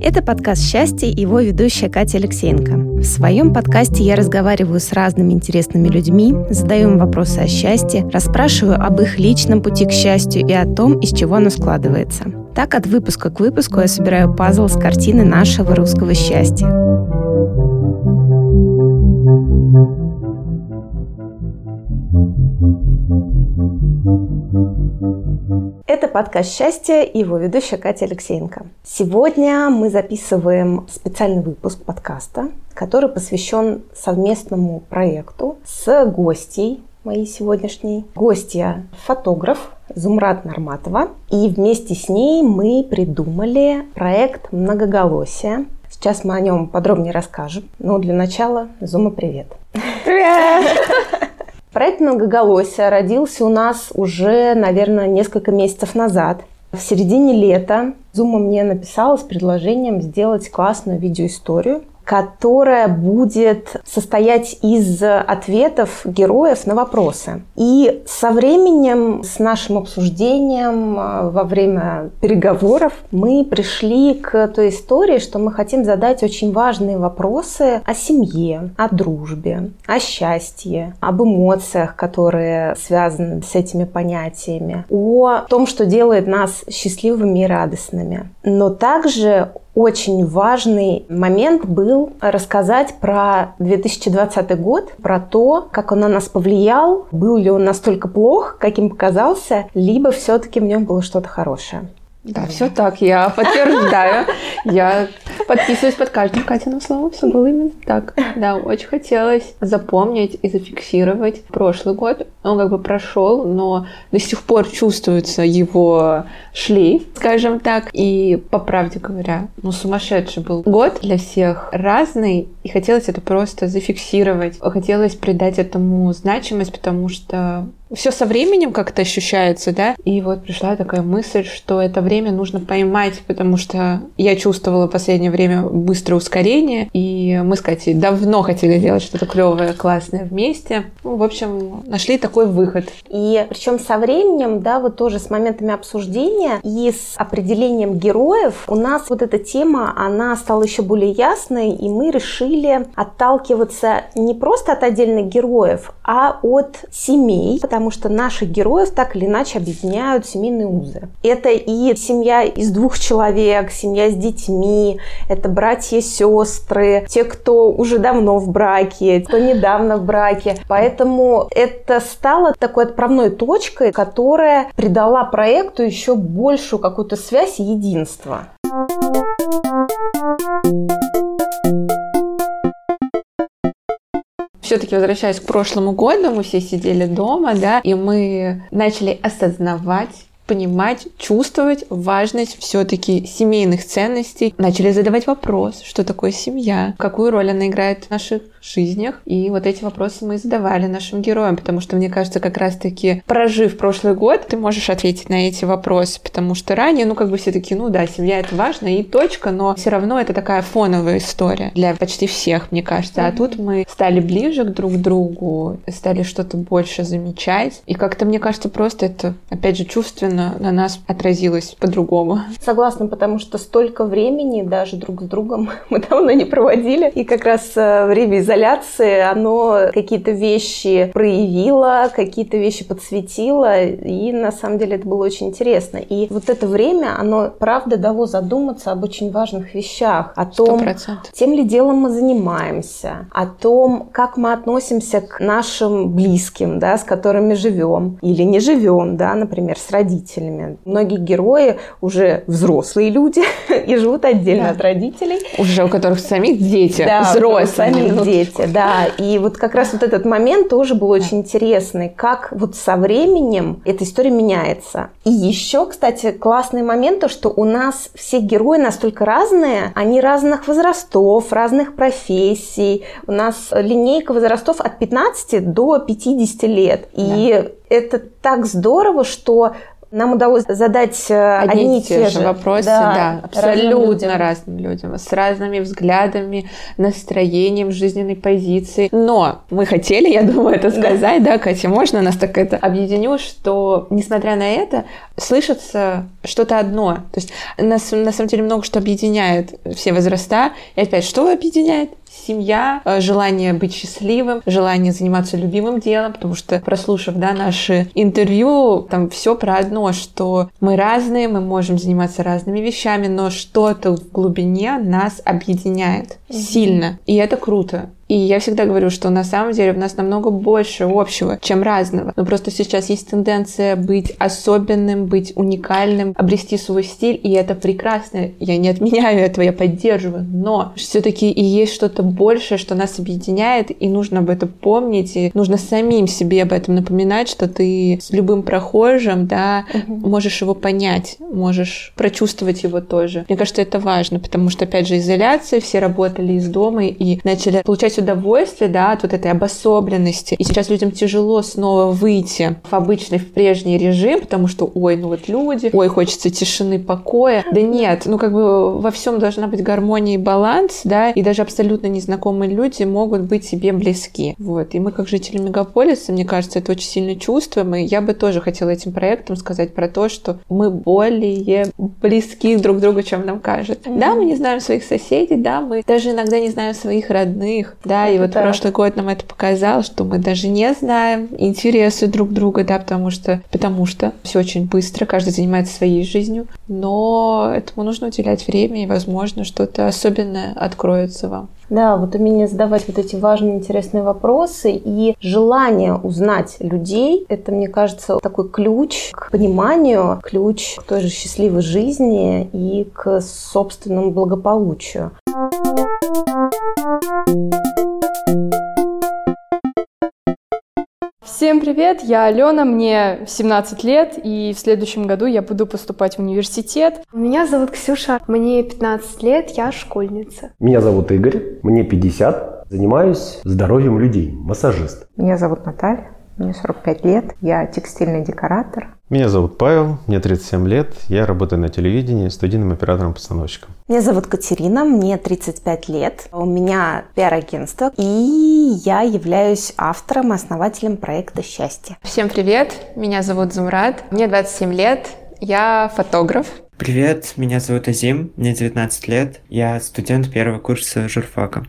Это подкаст «Счастье» и его ведущая Катя Алексеенко. В своем подкасте я разговариваю с разными интересными людьми, задаю им вопросы о счастье, расспрашиваю об их личном пути к счастью и о том, из чего оно складывается. Так, от выпуска к выпуску я собираю пазл с картины нашего русского счастья. Это подкаст «Счастье» и его ведущая Катя Алексеенко. Сегодня мы записываем специальный выпуск подкаста, который посвящен совместному проекту с гостей моей сегодняшней. Гостья – фотограф Зумрат Нарматова. И вместе с ней мы придумали проект «Многоголосие». Сейчас мы о нем подробнее расскажем. Но для начала, Зума, привет! Привет! Проект «Многоголосие» родился у нас уже, наверное, несколько месяцев назад. В середине лета Зума мне написала с предложением сделать классную видеоисторию которая будет состоять из ответов героев на вопросы. И со временем, с нашим обсуждением э, во время переговоров, мы пришли к той истории, что мы хотим задать очень важные вопросы о семье, о дружбе, о счастье, об эмоциях, которые связаны с этими понятиями, о том, что делает нас счастливыми и радостными. Но также очень важный момент был рассказать про 2020 год, про то, как он на нас повлиял, был ли он настолько плох, каким показался, либо все-таки в нем было что-то хорошее. Да, все так, я подтверждаю. Я подписываюсь под каждым Катиным словом, все было именно так. Да, очень хотелось запомнить и зафиксировать прошлый год. Он как бы прошел, но до сих пор чувствуется его шлейф, скажем так. И, по правде говоря, ну, сумасшедший был год для всех разный, и хотелось это просто зафиксировать. Хотелось придать этому значимость, потому что все со временем как-то ощущается, да. И вот пришла такая мысль, что это время нужно поймать, потому что я чувствовала в последнее время быстрое ускорение, и мы с Катей давно хотели делать что-то клевое, классное вместе. Ну, в общем, нашли такой выход. И причем со временем, да, вот тоже с моментами обсуждения и с определением героев у нас вот эта тема, она стала еще более ясной, и мы решили отталкиваться не просто от отдельных героев, а от семей, потому что наших героев так или иначе объединяют семейные узы. Это и семья из двух человек, семья с детьми, это братья, сестры, те, кто уже давно в браке, кто недавно в браке. Поэтому это стало такой отправной точкой, которая придала проекту еще большую какую-то связь и единство. Все-таки возвращаясь к прошлому году, мы все сидели дома, да, и мы начали осознавать понимать, чувствовать важность все-таки семейных ценностей. Начали задавать вопрос, что такое семья, какую роль она играет в наших жизнях. И вот эти вопросы мы задавали нашим героям, потому что, мне кажется, как раз-таки прожив прошлый год, ты можешь ответить на эти вопросы, потому что ранее, ну, как бы все таки ну да, семья это важно и точка, но все равно это такая фоновая история для почти всех, мне кажется. А тут мы стали ближе к друг другу, стали что-то больше замечать. И как-то, мне кажется, просто это, опять же, чувственно на нас отразилось по-другому. Согласна, потому что столько времени даже друг с другом мы давно не проводили. И как раз э, время изоляции изоляции, оно какие-то вещи проявило, какие-то вещи подсветило, и на самом деле это было очень интересно. И вот это время, оно правда дало задуматься об очень важных вещах, о том, 100%. тем ли делом мы занимаемся, о том, как мы относимся к нашим близким, да, с которыми живем или не живем, да, например, с родителями. Многие герои уже взрослые люди и живут отдельно да. от родителей. Уже у которых самих дети да, взрослые. самих дети дети, да. И вот как раз вот этот момент тоже был очень интересный, как вот со временем эта история меняется. И еще, кстати, классный момент, то, что у нас все герои настолько разные, они разных возрастов, разных профессий. У нас линейка возрастов от 15 до 50 лет. И да. это так здорово, что Нам удалось задать э, одни, одни и те же вопросы, да, да абсолютно разным людям. разным людям, с разными взглядами, настроением, жизненной позицией. Но мы хотели, я думаю, это сказать, да, да Катя, можно нас так это объединю, что, несмотря на это, слышится что-то одно. То есть нас на самом деле много что объединяет все возраста. И опять, что объединяет? Семья, э, желание быть счастливым, желание заниматься любимым делом, потому что, прослушав да, наши интервью, там все про одно, что мы разные, мы можем заниматься разными вещами, но что-то в глубине нас объединяет mm-hmm. сильно. И это круто. И я всегда говорю, что на самом деле в нас намного больше общего, чем разного. Но просто сейчас есть тенденция быть особенным, быть уникальным, обрести свой стиль, и это прекрасно. Я не отменяю этого, я поддерживаю. Но все-таки и есть что-то большее, что нас объединяет, и нужно об этом помнить, и нужно самим себе об этом напоминать, что ты с любым прохожим, да, угу. можешь его понять, можешь прочувствовать его тоже. Мне кажется, это важно, потому что, опять же, изоляция, все работали из дома и начали получать получать удовольствие, да, от вот этой обособленности. И сейчас людям тяжело снова выйти в обычный, в прежний режим, потому что, ой, ну вот люди, ой, хочется тишины, покоя. Да нет, ну как бы во всем должна быть гармония и баланс, да, и даже абсолютно незнакомые люди могут быть себе близки. Вот. И мы, как жители мегаполиса, мне кажется, это очень сильно чувствуем, и я бы тоже хотела этим проектом сказать про то, что мы более близки друг к другу, чем нам кажется. Mm-hmm. Да, мы не знаем своих соседей, да, мы даже иногда не знаем своих родных, да, это и вот так. прошлый год нам это показал, что мы даже не знаем интересы друг друга, да, потому что, потому что все очень быстро, каждый занимается своей жизнью, но этому нужно уделять время, и, возможно, что-то особенное откроется вам. Да, вот умение задавать вот эти важные, интересные вопросы и желание узнать людей, это, мне кажется, такой ключ к пониманию, ключ к той же счастливой жизни и к собственному благополучию. Всем привет, я Алена, мне 17 лет, и в следующем году я буду поступать в университет. Меня зовут Ксюша, мне 15 лет, я школьница. Меня зовут Игорь, мне 50, занимаюсь здоровьем людей, массажист. Меня зовут Наталья, мне 45 лет, я текстильный декоратор. Меня зовут Павел, мне 37 лет, я работаю на телевидении студийным оператором-постановщиком. Меня зовут Катерина, мне 35 лет, у меня пиар-агентство, и я являюсь автором и основателем проекта «Счастье». Всем привет, меня зовут Зумрад, мне 27 лет, я фотограф. Привет, меня зовут Азим, мне 19 лет, я студент первого курса журфака.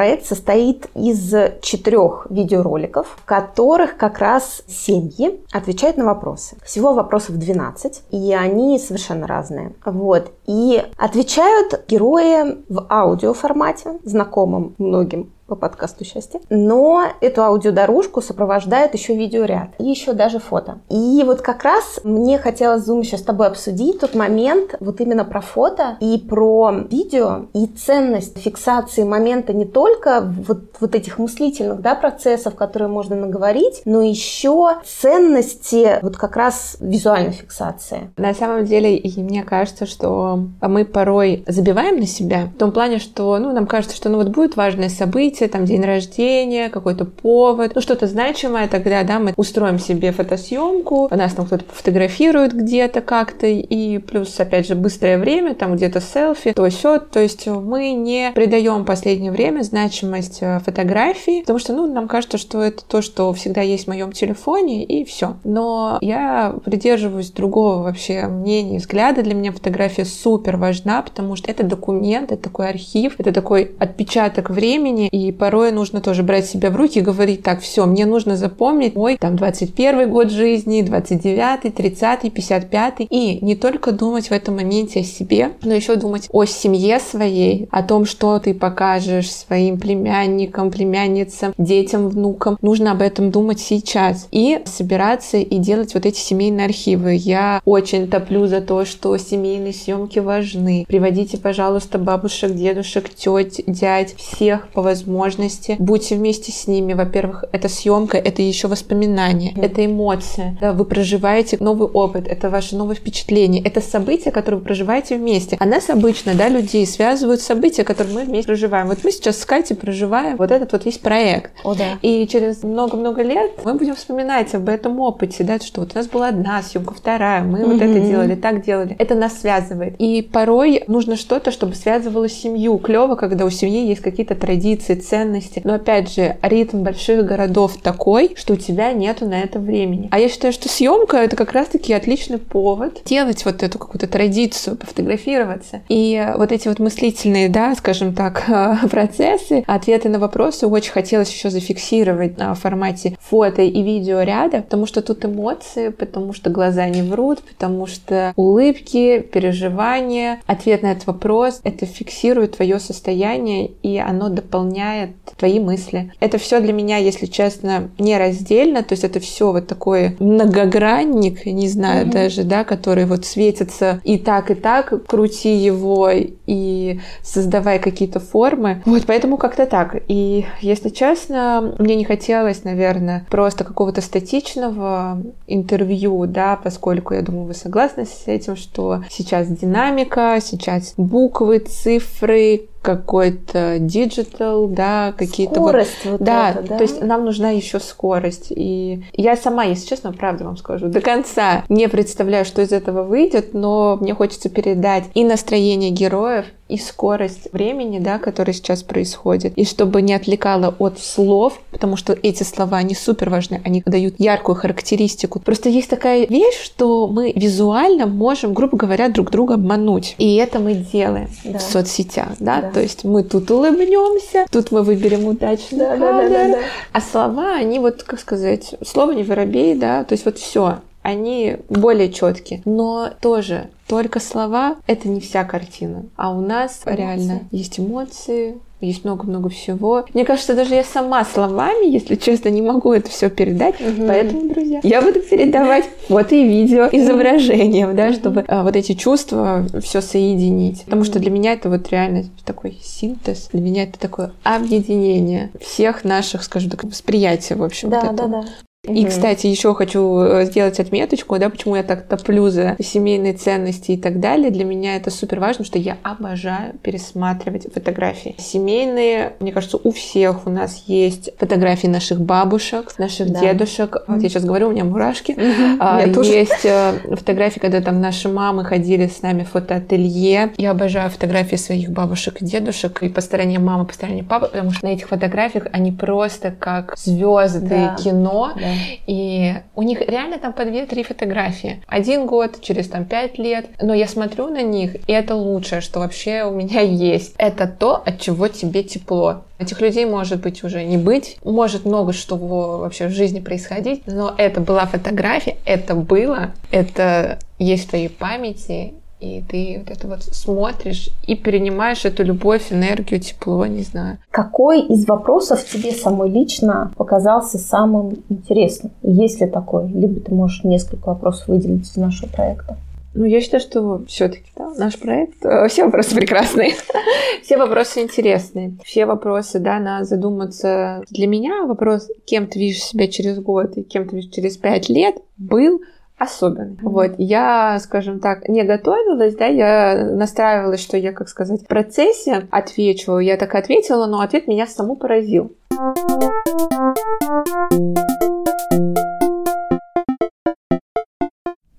Проект состоит из четырех видеороликов, в которых как раз семьи отвечают на вопросы. Всего вопросов 12, и они совершенно разные. Вот. И отвечают герои в аудиоформате, знакомым многим по подкасту «Счастье». Но эту аудиодорожку сопровождает еще видеоряд и еще даже фото. И вот как раз мне хотелось, Зум, еще с тобой обсудить тот момент вот именно про фото и про видео и ценность фиксации момента не только вот, вот этих мыслительных да, процессов, которые можно наговорить, но еще ценности вот как раз визуальной фиксации. На самом деле, и мне кажется, что мы порой забиваем на себя в том плане, что ну, нам кажется, что ну вот будет важное событие, событие, там день рождения, какой-то повод, ну что-то значимое, тогда, да, мы устроим себе фотосъемку, нас там кто-то фотографирует где-то как-то, и плюс, опять же, быстрое время, там где-то селфи, то все, то есть мы не придаем последнее время значимость э, фотографии, потому что, ну, нам кажется, что это то, что всегда есть в моем телефоне, и все. Но я придерживаюсь другого вообще мнения, взгляда. Для меня фотография супер важна, потому что это документ, это такой архив, это такой отпечаток времени, и и порой нужно тоже брать себя в руки и говорить, так, все, мне нужно запомнить мой там 21 год жизни, 29, 30, 55. И не только думать в этом моменте о себе, но еще думать о семье своей, о том, что ты покажешь своим племянникам, племянницам, детям, внукам. Нужно об этом думать сейчас. И собираться и делать вот эти семейные архивы. Я очень топлю за то, что семейные съемки важны. Приводите, пожалуйста, бабушек, дедушек, теть, дядь, всех по возможности возможности, будьте вместе с ними. Во-первых, это съемка, это еще воспоминания, mm. это эмоции. Да, вы проживаете новый опыт, это ваше новое впечатление, это события, которые вы проживаете вместе. А нас обычно, да, людей связывают события, которые мы вместе проживаем. Вот мы сейчас с Катей проживаем вот этот вот весь проект. О, да. И через много-много лет мы будем вспоминать об этом опыте, да, что вот у нас была одна съемка, вторая, мы mm-hmm. вот это делали, так делали. Это нас связывает. И порой нужно что-то, чтобы связывало семью. Клево, когда у семьи есть какие-то традиции, ценности. Но опять же, ритм больших городов такой, что у тебя нету на это времени. А я считаю, что съемка это как раз-таки отличный повод делать вот эту какую-то традицию, пофотографироваться. И вот эти вот мыслительные, да, скажем так, процессы, ответы на вопросы очень хотелось еще зафиксировать на формате фото и видео ряда, потому что тут эмоции, потому что глаза не врут, потому что улыбки, переживания, ответ на этот вопрос, это фиксирует твое состояние, и оно дополняет твои мысли. Это все для меня, если честно, не раздельно, то есть это все вот такой многогранник, не знаю mm-hmm. даже, да, который вот светится и так, и так, крути его и создавай какие-то формы. Вот, поэтому как-то так. И, если честно, мне не хотелось, наверное, просто какого-то статичного интервью, да, поскольку, я думаю, вы согласны с этим, что сейчас динамика, сейчас буквы, цифры, какой-то digital, да, какие-то скорость вот, вот да, это, да, то есть нам нужна еще скорость. И я сама, если честно, правда вам скажу, до конца не представляю, что из этого выйдет, но мне хочется передать и настроение героев, и скорость времени, да, которое сейчас происходит, и чтобы не отвлекало от слов, потому что эти слова, они супер важны, они дают яркую характеристику. Просто есть такая вещь, что мы визуально можем, грубо говоря, друг друга обмануть. И это мы делаем да. в соцсетях, да? да, то есть мы тут улыбнемся, тут мы выберем удачный да, кадр, да, да, да, да. а слова, они вот, как сказать, слово не воробей, да, то есть вот все, они более четкие. Но тоже только слова — это не вся картина. А у нас эмоции. реально есть эмоции, есть много-много всего. Мне кажется, даже я сама словами, если честно, не могу это все передать. Угу. Поэтому, друзья, я буду передавать фото и видео изображением, да, чтобы а, вот эти чувства все соединить. Потому что для меня это вот реально такой синтез. Для меня это такое объединение всех наших, скажем так, восприятия, в общем. Да, вот да, да. И, кстати, еще хочу э, сделать отметочку, да, почему я так топлю за семейные ценности и так далее. Для меня это супер важно, что я обожаю пересматривать фотографии. Семейные, мне кажется, у всех у нас есть фотографии наших бабушек, наших да. дедушек. Вот я сейчас говорю, у меня мурашки. А, есть э, фотографии, когда там наши мамы ходили с нами в фотоателье. Я обожаю фотографии своих бабушек и дедушек. И по стороне мамы, по стороне папы, потому что на этих фотографиях они просто как звезды да. кино. Да и у них реально там по 2-3 фотографии. Один год, через там 5 лет. Но я смотрю на них, и это лучшее, что вообще у меня есть. Это то, от чего тебе тепло. Этих людей может быть уже не быть, может много что вообще в жизни происходить, но это была фотография, это было, это есть в твоей памяти, и ты вот это вот смотришь и перенимаешь эту любовь, энергию, тепло, не знаю. Какой из вопросов тебе самой лично показался самым интересным? Есть ли такой? Либо ты можешь несколько вопросов выделить из нашего проекта. Ну, я считаю, что все-таки да, наш проект, э, все вопросы прекрасные, все вопросы интересные, все вопросы, да, надо задуматься. Для меня вопрос, кем ты видишь себя через год и кем ты видишь через пять лет, был особенный. Вот, я, скажем так, не готовилась, да, я настраивалась, что я, как сказать, в процессе отвечу. Я так ответила, но ответ меня саму поразил.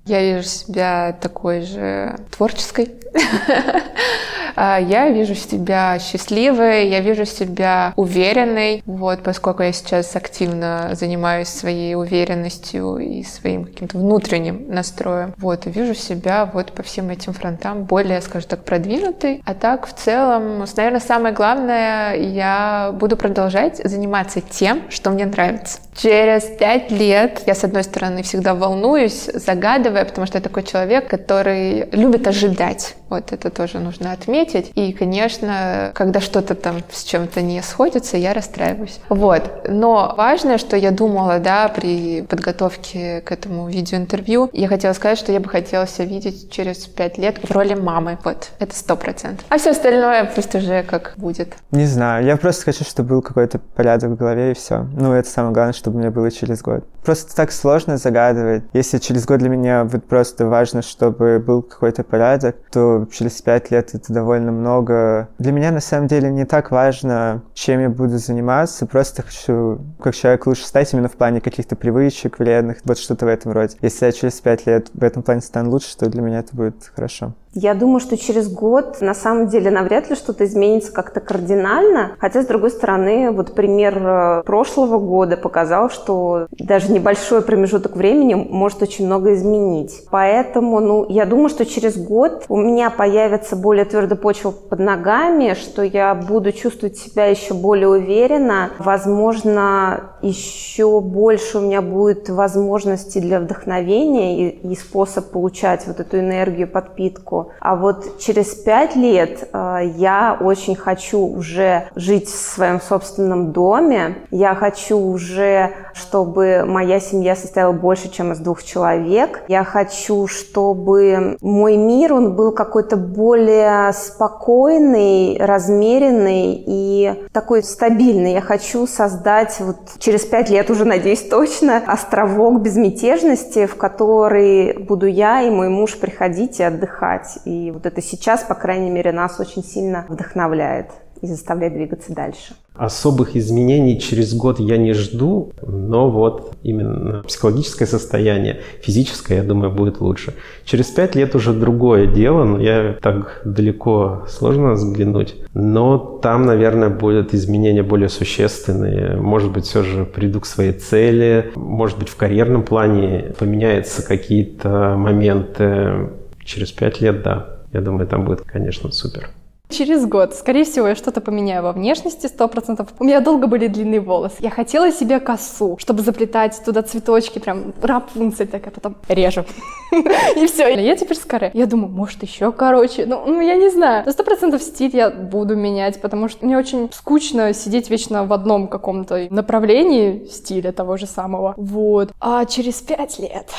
Я вижу себя такой же творческой. А, я вижу себя счастливой, я вижу себя уверенной, вот, поскольку я сейчас активно занимаюсь своей уверенностью и своим каким-то внутренним настроем. Вот, вижу себя вот по всем этим фронтам более, скажем так, продвинутой. А так, в целом, наверное, самое главное, я буду продолжать заниматься тем, что мне нравится. Через пять лет я, с одной стороны, всегда волнуюсь, загадывая, потому что я такой человек, который любит ожидать. Вот это тоже нужно отметить. И, конечно, когда что-то там с чем-то не сходится, я расстраиваюсь. Вот. Но важное, что я думала, да, при подготовке к этому видеоинтервью, я хотела сказать, что я бы хотела себя видеть через пять лет в роли мамы. Вот. Это сто процентов. А все остальное пусть уже как будет. Не знаю. Я просто хочу, чтобы был какой-то порядок в голове и все. Ну, это самое главное, чтобы мне было через год. Просто так сложно загадывать. Если через год для меня вот просто важно, чтобы был какой-то порядок, то через пять лет это довольно много. Для меня на самом деле не так важно, чем я буду заниматься. Просто хочу как человек лучше стать именно в плане каких-то привычек вредных, вот что-то в этом роде. Если я через пять лет в этом плане стану лучше, то для меня это будет хорошо. Я думаю, что через год на самом деле навряд ли что-то изменится как-то кардинально. Хотя, с другой стороны, вот пример э, прошлого года показал, что даже небольшой промежуток времени может очень много изменить. Поэтому, ну, я думаю, что через год у меня появится более твердая почва под ногами, что я буду чувствовать себя еще более уверенно. Возможно, еще больше у меня будет возможностей для вдохновения и, и способ получать вот эту энергию, подпитку. А вот через пять лет э, я очень хочу уже жить в своем собственном доме. Я хочу уже, чтобы моя семья состояла больше, чем из двух человек. Я хочу, чтобы мой мир, он был какой-то более спокойный, размеренный и такой стабильный. Я хочу создать вот через пять лет уже, надеюсь, точно, островок безмятежности, в который буду я и мой муж приходить и отдыхать. И вот это сейчас, по крайней мере, нас очень сильно вдохновляет и заставляет двигаться дальше. Особых изменений через год я не жду, но вот именно психологическое состояние, физическое, я думаю, будет лучше. Через пять лет уже другое дело, но я так далеко сложно взглянуть. Но там, наверное, будут изменения более существенные. Может быть, все же приду к своей цели. Может быть, в карьерном плане поменяются какие-то моменты Через пять лет, да. Я думаю, там будет, конечно, супер. Через год, скорее всего, я что-то поменяю во внешности, сто процентов. У меня долго были длинные волосы. Я хотела себе косу, чтобы заплетать туда цветочки, прям рапунцель такая, потом режу. И все. Я теперь с каре. Я думаю, может, еще короче. Ну, ну я не знаю. На сто процентов стиль я буду менять, потому что мне очень скучно сидеть вечно в одном каком-то направлении стиля того же самого. Вот. А через пять лет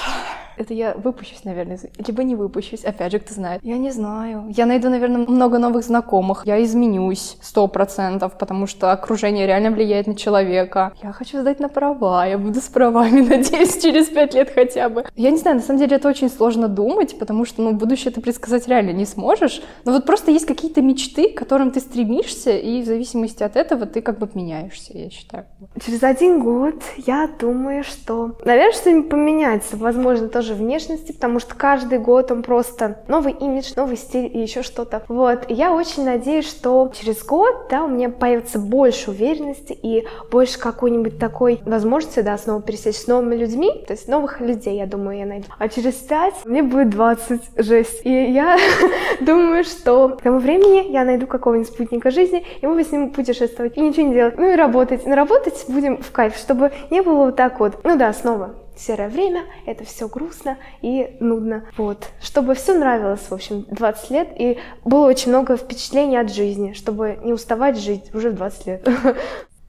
это я выпущусь, наверное, либо не выпущусь. Опять же, кто знает. Я не знаю. Я найду, наверное, много новых знакомых. Я изменюсь сто процентов, потому что окружение реально влияет на человека. Я хочу сдать на права. Я буду с правами, надеюсь, через пять лет хотя бы. Я не знаю, на самом деле это очень сложно думать, потому что, ну, будущее ты предсказать реально не сможешь. Но вот просто есть какие-то мечты, к которым ты стремишься, и в зависимости от этого ты как бы меняешься, я считаю. Через один год я думаю, что, наверное, что-нибудь поменяется. Возможно, то, тоже внешности, потому что каждый год он просто новый имидж, новый стиль и еще что-то. Вот, и я очень надеюсь, что через год, да, у меня появится больше уверенности и больше какой-нибудь такой возможности, да, снова пересечь с новыми людьми, то есть новых людей, я думаю, я найду. А через пять мне будет 20, жесть. И я думаю, что к тому времени я найду какого-нибудь спутника жизни, и мы с ним путешествовать и ничего не делать. Ну и работать. Но работать будем в кайф, чтобы не было вот так вот, ну да, снова серое время, это все грустно и нудно. Вот. Чтобы все нравилось, в общем, 20 лет, и было очень много впечатлений от жизни, чтобы не уставать жить уже в 20 лет.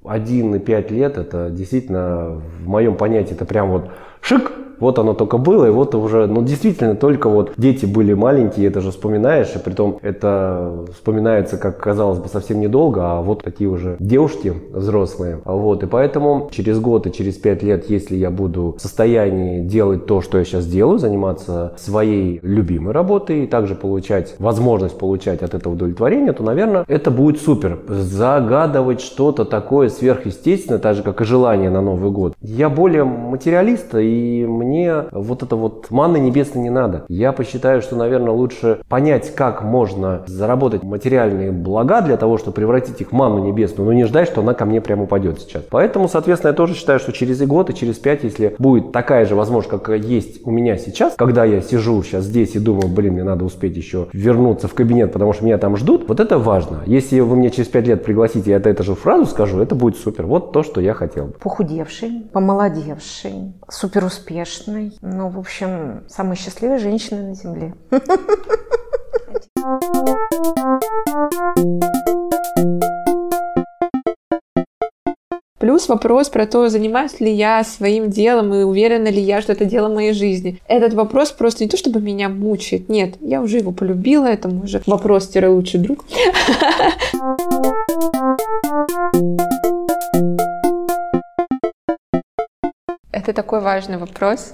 Один и пять лет, это действительно, в моем понятии, это прям вот шик, вот оно только было, и вот уже, ну действительно, только вот дети были маленькие, это же вспоминаешь, и притом это вспоминается, как казалось бы, совсем недолго, а вот такие уже девушки взрослые. Вот, и поэтому через год и через пять лет, если я буду в состоянии делать то, что я сейчас делаю, заниматься своей любимой работой и также получать возможность получать от этого удовлетворение, то, наверное, это будет супер. Загадывать что-то такое сверхъестественное, так же, как и желание на Новый год. Я более материалист, и мне мне вот это вот манны небесной не надо. Я посчитаю, что, наверное, лучше понять, как можно заработать материальные блага для того, чтобы превратить их в манну небесную, но не ждать, что она ко мне прямо упадет сейчас. Поэтому, соответственно, я тоже считаю, что через и год, и через пять, если будет такая же возможность, как есть у меня сейчас, когда я сижу сейчас здесь и думаю, блин, мне надо успеть еще вернуться в кабинет, потому что меня там ждут, вот это важно. Если вы мне через пять лет пригласите, я это, же фразу скажу, это будет супер. Вот то, что я хотел. Похудевший, помолодевший, супер успешный. Ну, в общем, самая счастливая женщина на Земле. Плюс вопрос про то, занимаюсь ли я своим делом и уверена ли я, что это дело моей жизни. Этот вопрос просто не то, чтобы меня мучает. Нет, я уже его полюбила, это мой же вопрос-лучший друг. Это такой важный вопрос.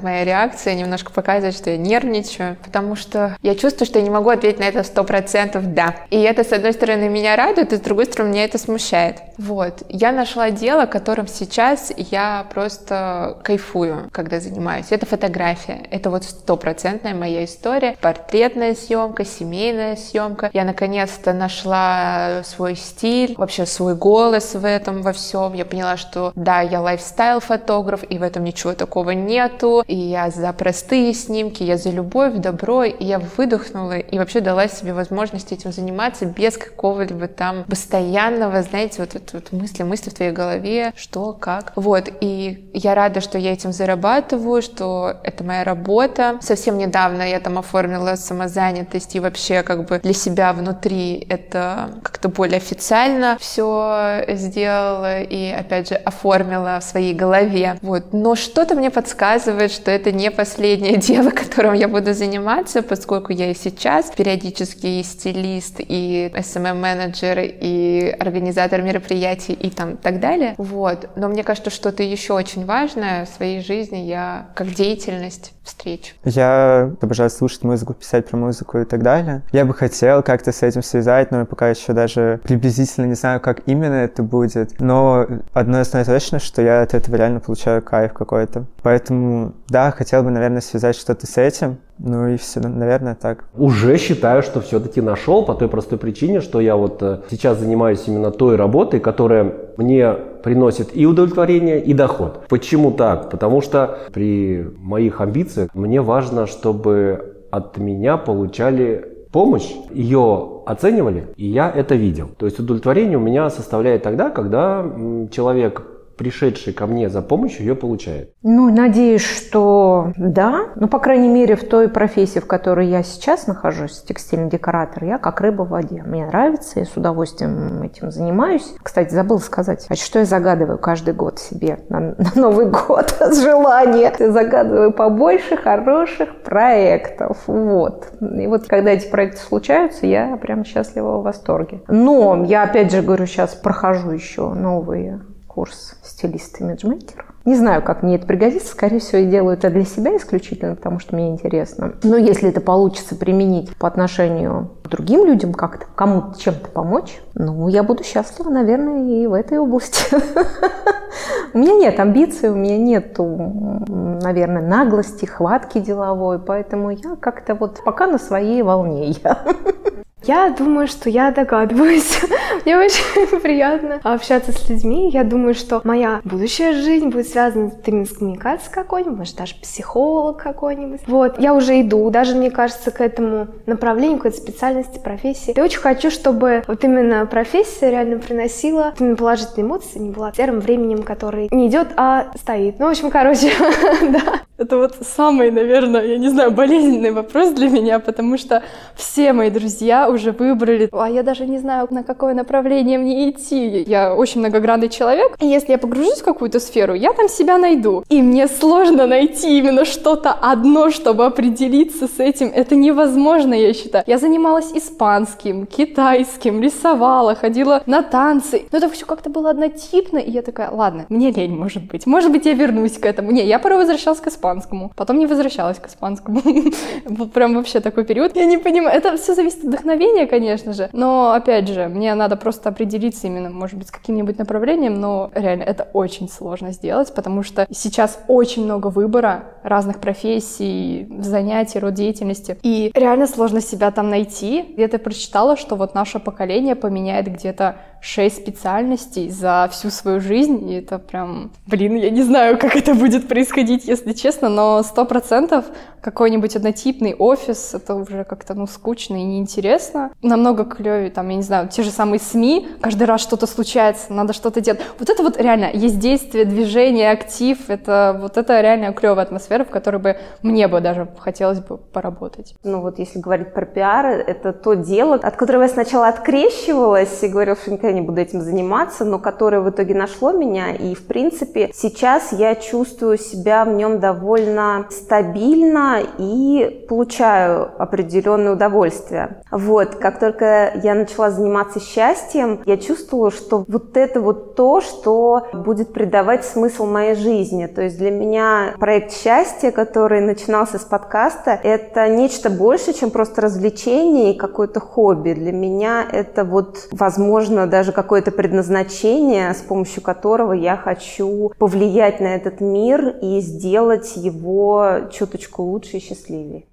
Моя реакция немножко показывает, что я нервничаю, потому что я чувствую, что я не могу ответить на это сто процентов «да». И это, с одной стороны, меня радует, и с другой стороны, меня это смущает. Вот. Я нашла дело, которым сейчас я просто кайфую, когда занимаюсь. Это фотография. Это вот стопроцентная моя история. Портретная съемка, семейная съемка. Я наконец-то нашла свой стиль, вообще свой голос в этом во всем. Я поняла, что да, я лайфстайл-фотограф, и в этом ничего такого нету и я за простые снимки, я за любовь, добро, и я выдохнула и вообще дала себе возможность этим заниматься без какого-либо там постоянного, знаете, вот это вот мысли, мысли в твоей голове, что, как. Вот, и я рада, что я этим зарабатываю, что это моя работа. Совсем недавно я там оформила самозанятость и вообще как бы для себя внутри это как-то более официально все сделала и опять же оформила в своей голове. Вот, но что-то мне подсказывает, что это не последнее дело, которым я буду заниматься, поскольку я и сейчас периодически и стилист, и SMM-менеджер, и организатор мероприятий, и там так далее. Вот. Но мне кажется, что-то еще очень важное в своей жизни я как деятельность встречу. Я обожаю слушать музыку, писать про музыку и так далее. Я бы хотел как-то с этим связать, но я пока еще даже приблизительно не знаю, как именно это будет. Но одно основное точно, что я от этого реально получаю кайф какой-то. Поэтому да, хотел бы, наверное, связать что-то с этим. Ну и все, наверное, так. Уже считаю, что все-таки нашел по той простой причине, что я вот э, сейчас занимаюсь именно той работой, которая мне приносит и удовлетворение, и доход. Почему так? Потому что при моих амбициях мне важно, чтобы от меня получали помощь, ее оценивали, и я это видел. То есть удовлетворение у меня составляет тогда, когда человек пришедший ко мне за помощью, ее получает? Ну, надеюсь, что да. Ну, по крайней мере, в той профессии, в которой я сейчас нахожусь, текстильный декоратор, я как рыба в воде. Мне нравится, я с удовольствием этим занимаюсь. Кстати, забыл сказать, а что я загадываю каждый год себе на, на Новый год с желания? Я загадываю побольше хороших проектов. Вот. И вот когда эти проекты случаются, я прям счастлива в восторге. Но я опять же говорю, сейчас прохожу еще новые курс стилист имиджмейкер. Не знаю, как мне это пригодится. Скорее всего, я делаю это для себя исключительно, потому что мне интересно. Но если это получится применить по отношению к другим людям как-то, кому-то чем-то помочь, ну, я буду счастлива, наверное, и в этой области. У меня нет амбиций, у меня нет, наверное, наглости, хватки деловой, поэтому я как-то вот пока на своей волне я. Я думаю, что я догадываюсь. Мне очень приятно общаться с людьми. Я думаю, что моя будущая жизнь будет связана именно с коммуникацией какой-нибудь, может, даже психолог какой-нибудь. Вот, я уже иду, даже, мне кажется, к этому направлению, к этой специальности, профессии. Я очень хочу, чтобы вот именно профессия реально приносила положительные эмоции, не была серым временем, который не идет, а стоит. Ну, в общем, короче, да. Это вот самый, наверное, я не знаю, болезненный вопрос для меня, потому что все мои друзья уже выбрали, а я даже не знаю, на какое направление мне идти. Я очень многогранный человек, и если я погружусь в какую-то сферу, я там себя найду. И мне сложно найти именно что-то одно, чтобы определиться с этим. Это невозможно, я считаю. Я занималась испанским, китайским, рисовала, ходила на танцы. Но это все как-то было однотипно, и я такая, ладно, мне лень, может быть. Может быть, я вернусь к этому. Не, я порой возвращалась к испанскому испанскому. Потом не возвращалась к испанскому. Прям вообще такой период. Я не понимаю. Это все зависит от вдохновения, конечно же. Но, опять же, мне надо просто определиться именно, может быть, с каким-нибудь направлением, но реально это очень сложно сделать, потому что сейчас очень много выбора разных профессий, занятий, род деятельности. И реально сложно себя там найти. Где-то прочитала, что вот наше поколение поменяет где-то шесть специальностей за всю свою жизнь, и это прям, блин, я не знаю, как это будет происходить, если честно, но сто процентов какой-нибудь однотипный офис, это уже как-то, ну, скучно и неинтересно. Намного клевее, там, я не знаю, те же самые СМИ, каждый раз что-то случается, надо что-то делать. Вот это вот реально есть действие, движение, актив, это вот это реально клевая атмосфера, в которой бы мне бы даже хотелось бы поработать. Ну вот если говорить про пиар, это то дело, от которого я сначала открещивалась и говорила, что не буду этим заниматься, но которое в итоге нашло меня, и в принципе сейчас я чувствую себя в нем довольно стабильно, и получаю определенное удовольствие. Вот, как только я начала заниматься счастьем, я чувствовала, что вот это вот то, что будет придавать смысл моей жизни. То есть для меня проект счастья, который начинался с подкаста, это нечто больше, чем просто развлечение и какое-то хобби. Для меня это вот, возможно, даже какое-то предназначение, с помощью которого я хочу повлиять на этот мир и сделать его чуточку лучше лучше и счастливее?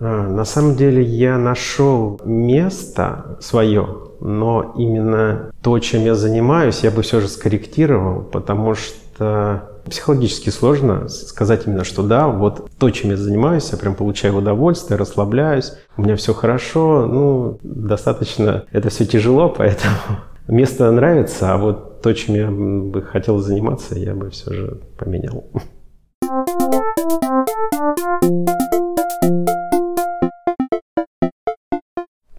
А, на самом деле я нашел место свое, но именно то, чем я занимаюсь, я бы все же скорректировал, потому что психологически сложно сказать именно, что да, вот то, чем я занимаюсь, я прям получаю удовольствие, расслабляюсь, у меня все хорошо, ну, достаточно, это все тяжело, поэтому место нравится, а вот то, чем я бы хотел заниматься, я бы все же поменял.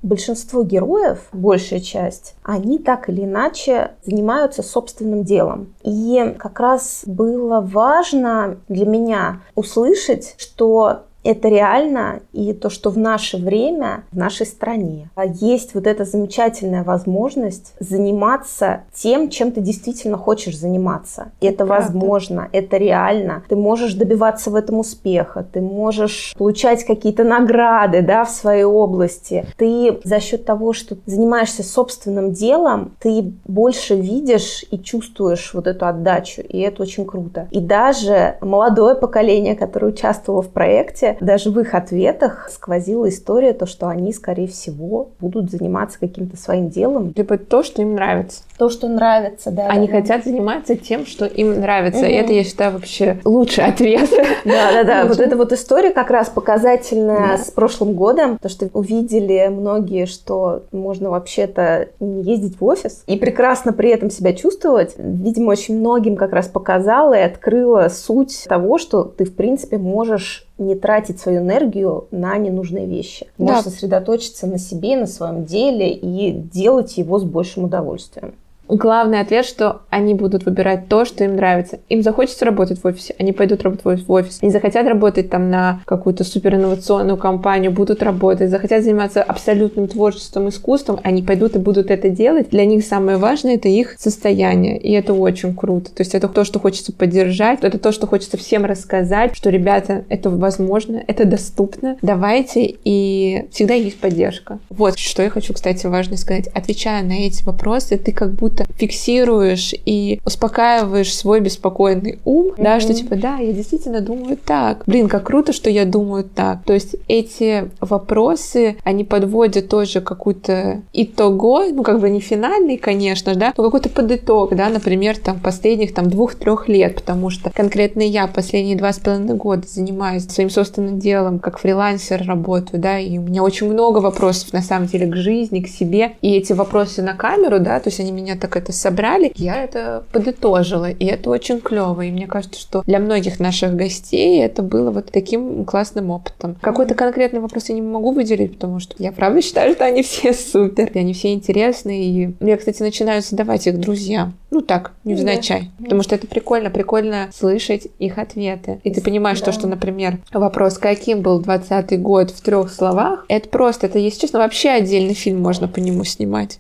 Большинство героев, большая часть, они так или иначе занимаются собственным делом. И как раз было важно для меня услышать, что это реально, и то, что в наше время, в нашей стране есть вот эта замечательная возможность заниматься тем, чем ты действительно хочешь заниматься. Это Правда. возможно, это реально. Ты можешь добиваться в этом успеха, ты можешь получать какие-то награды да, в своей области. Ты за счет того, что занимаешься собственным делом, ты больше видишь и чувствуешь вот эту отдачу, и это очень круто. И даже молодое поколение, которое участвовало в проекте, даже в их ответах сквозила история, то, что они, скорее всего, будут заниматься каким-то своим делом. Либо то, что им нравится. То, что нравится, да. Они да, хотят да. заниматься тем, что им нравится. Угу. И это, я считаю, вообще лучший ответ. Да, да, да. Вот эта вот история как раз показательная с прошлым годом, то, что увидели многие, что можно вообще-то не ездить в офис и прекрасно при этом себя чувствовать. Видимо, очень многим как раз показала и открыла суть того, что ты, в принципе, можешь не тратить свою энергию на ненужные вещи. Можешь да. сосредоточиться на себе, на своем деле и делать его с большим удовольствием. Главный ответ, что они будут выбирать то, что им нравится. Им захочется работать в офисе, они пойдут работать в офис. Они захотят работать там на какую-то суперинновационную компанию, будут работать. Захотят заниматься абсолютным творчеством, искусством, они пойдут и будут это делать. Для них самое важное — это их состояние. И это очень круто. То есть это то, что хочется поддержать, это то, что хочется всем рассказать, что, ребята, это возможно, это доступно. Давайте, и всегда есть поддержка. Вот что я хочу, кстати, важно сказать. Отвечая на эти вопросы, ты как будто будто фиксируешь и успокаиваешь свой беспокойный ум, mm-hmm. да, что типа, да, я действительно думаю так. Блин, как круто, что я думаю так. То есть эти вопросы, они подводят тоже какую-то итого, ну, как бы не финальный, конечно, да, но какой-то подыток, да, например, там, последних там двух-трех лет, потому что конкретно я последние два с половиной года занимаюсь своим собственным делом, как фрилансер работаю, да, и у меня очень много вопросов, на самом деле, к жизни, к себе, и эти вопросы на камеру, да, то есть они меня так так это собрали, я это подытожила, и это очень клево. И мне кажется, что для многих наших гостей это было вот таким классным опытом. Какой-то конкретный вопрос я не могу выделить, потому что я правда считаю, что они все супер, и они все интересные. И я, кстати, начинаю задавать их друзьям. Ну так, невзначай. Да. Потому что это прикольно, прикольно слышать их ответы. И ты понимаешь да. то, что, например, вопрос, каким был 20 год в трех словах, это просто, это, если честно, вообще отдельный фильм можно по нему снимать.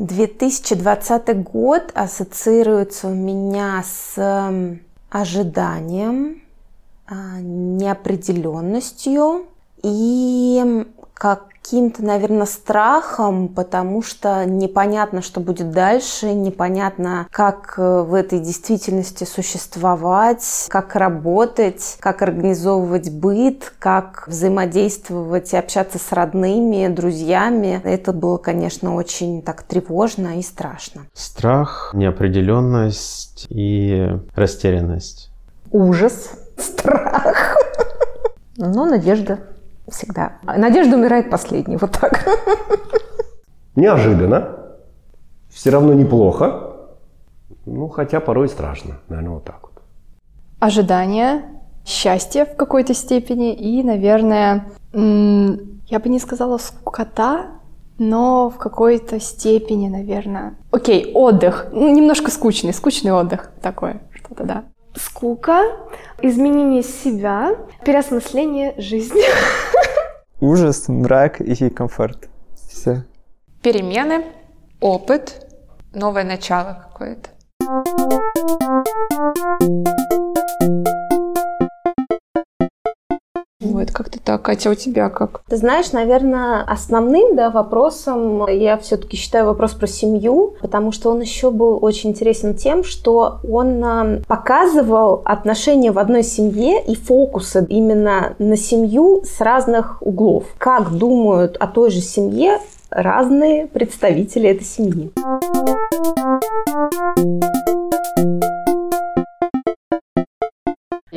2020 год ассоциируется у меня с эм, ожиданием, а, неопределенностью и каким-то, наверное, страхом, потому что непонятно, что будет дальше, непонятно, как э, в этой действительности существовать, как работать, как организовывать быт, как взаимодействовать и общаться с родными, друзьями. Это было, конечно, очень так тревожно и страшно. Страх, неопределенность и растерянность. Ужас, страх. Но надежда всегда. Надежда умирает последней, вот так. Неожиданно. Все равно неплохо. Ну, хотя порой страшно. Наверное, вот так вот. Ожидание, счастье в какой-то степени и, наверное, я бы не сказала скукота, но в какой-то степени, наверное. Окей, отдых. Ну, немножко скучный, скучный отдых такое что-то, да. Скука, изменение себя, переосмысление жизни. Ужас, мрак и комфорт. Все. Перемены, опыт, новое начало какое-то. Вот, как-то так. Катя, у тебя как? Ты знаешь, наверное, основным да, вопросом я все-таки считаю вопрос про семью, потому что он еще был очень интересен тем, что он а, показывал отношения в одной семье и фокусы именно на семью с разных углов. Как думают о той же семье разные представители этой семьи.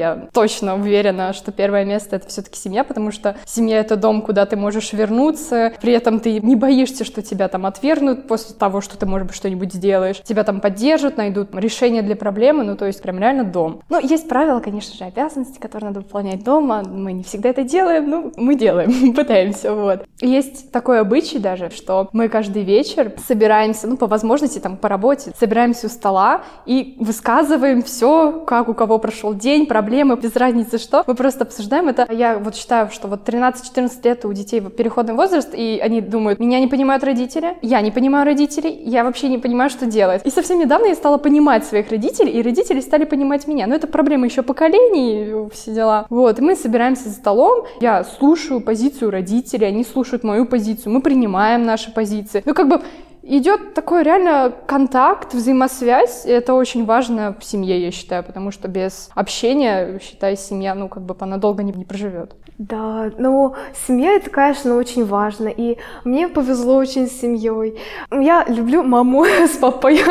Я точно уверена, что первое место это все-таки семья, потому что семья это дом, куда ты можешь вернуться, при этом ты не боишься, что тебя там отвергнут после того, что ты, может быть, что-нибудь сделаешь. Тебя там поддержат, найдут решение для проблемы, ну то есть прям реально дом. Ну, есть правила, конечно же, обязанности, которые надо выполнять дома. Мы не всегда это делаем, но мы делаем, пытаемся, вот. Есть такой обычай даже, что мы каждый вечер собираемся, ну, по возможности, там, по работе, собираемся у стола и высказываем все, как у кого прошел день, про проблемы, без разницы что. Мы просто обсуждаем это. Я вот считаю, что вот 13-14 лет у детей переходный возраст, и они думают, меня не понимают родители, я не понимаю родителей, я вообще не понимаю, что делать. И совсем недавно я стала понимать своих родителей, и родители стали понимать меня. Но это проблема еще поколений, все дела. Вот, и мы собираемся за столом, я слушаю позицию родителей, они слушают мою позицию, мы принимаем наши позиции. Ну, как бы идет такой реально контакт, взаимосвязь. И это очень важно в семье, я считаю, потому что без общения, считай, семья, ну, как бы она долго не, не проживет. Да, ну, семья это, конечно, очень важно. И мне повезло очень с семьей. Я люблю маму с папой.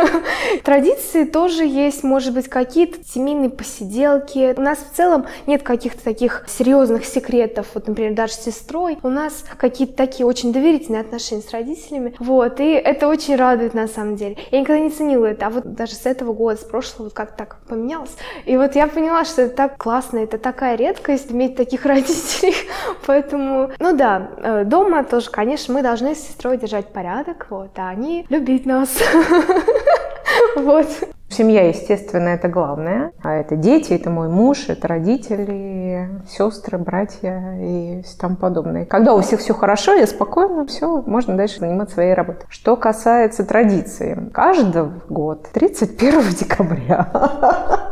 Традиции тоже есть, может быть, какие-то семейные посиделки. У нас в целом нет каких-то таких серьезных секретов. Вот, например, даже с сестрой. У нас какие-то такие очень доверительные отношения с родителями. Вот, и это очень радует на самом деле. Я никогда не ценила это, а вот даже с этого года, с прошлого, вот как так поменялось. И вот я поняла, что это так классно, это такая редкость иметь таких родителей родителей. Поэтому, ну да, э, дома тоже, конечно, мы должны с сестрой держать порядок, вот, а они любить нас. Вот. Семья, естественно, это главное. А это дети, это мой муж, это родители, сестры, братья и тому подобное. Когда у всех все хорошо, я спокойно, все, можно дальше заниматься своей работой. Что касается традиции, каждый год, 31 декабря,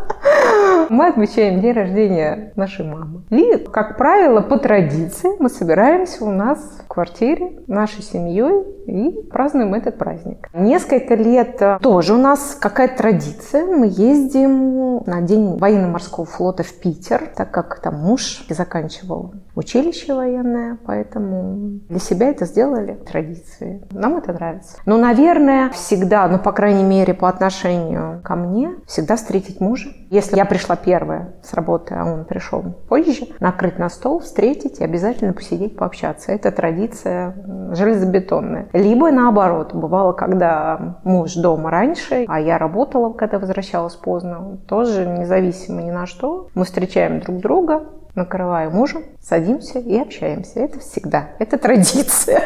мы отмечаем день рождения нашей мамы. И, как правило, по традиции мы собираемся у нас в квартире нашей семьей и празднуем этот праздник. Несколько лет тоже у нас какая-то традиция. Мы ездим на день военно-морского флота в Питер, так как там муж заканчивал училище военное, поэтому для себя это сделали традиции. Нам это нравится. Но, наверное, всегда, ну, по крайней мере, по отношению ко мне, всегда встретить мужа. Если я пришла первая с работы, а он пришел позже, накрыть на стол, встретить и обязательно посидеть, пообщаться. Это традиция железобетонная. Либо наоборот, бывало, когда муж дома раньше, а я работала, когда возвращалась поздно, тоже независимо ни на что, мы встречаем друг друга, накрываем ужин, садимся и общаемся. Это всегда, это традиция.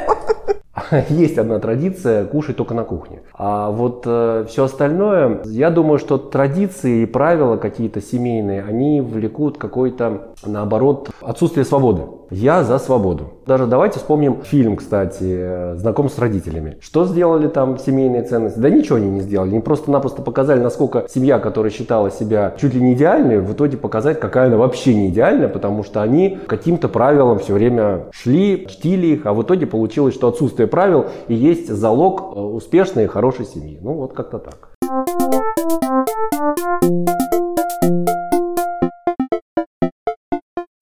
есть одна традиция кушать только на кухне. А вот э, все остальное, я думаю, что традиции и правила какие-то семейные, они влекут какой-то, наоборот, отсутствие свободы. Я за свободу. Даже давайте вспомним фильм, кстати, «Знаком с родителями». Что сделали там семейные ценности? Да ничего они не сделали. Они просто-напросто показали, насколько семья, которая считала себя чуть ли не идеальной, в итоге показать, какая она вообще не идеальная, потому что они каким-то правилам все время шли, чтили их, а в итоге получилось, что отсутствие правил и есть залог э, успешной и хорошей семьи. Ну вот как-то так.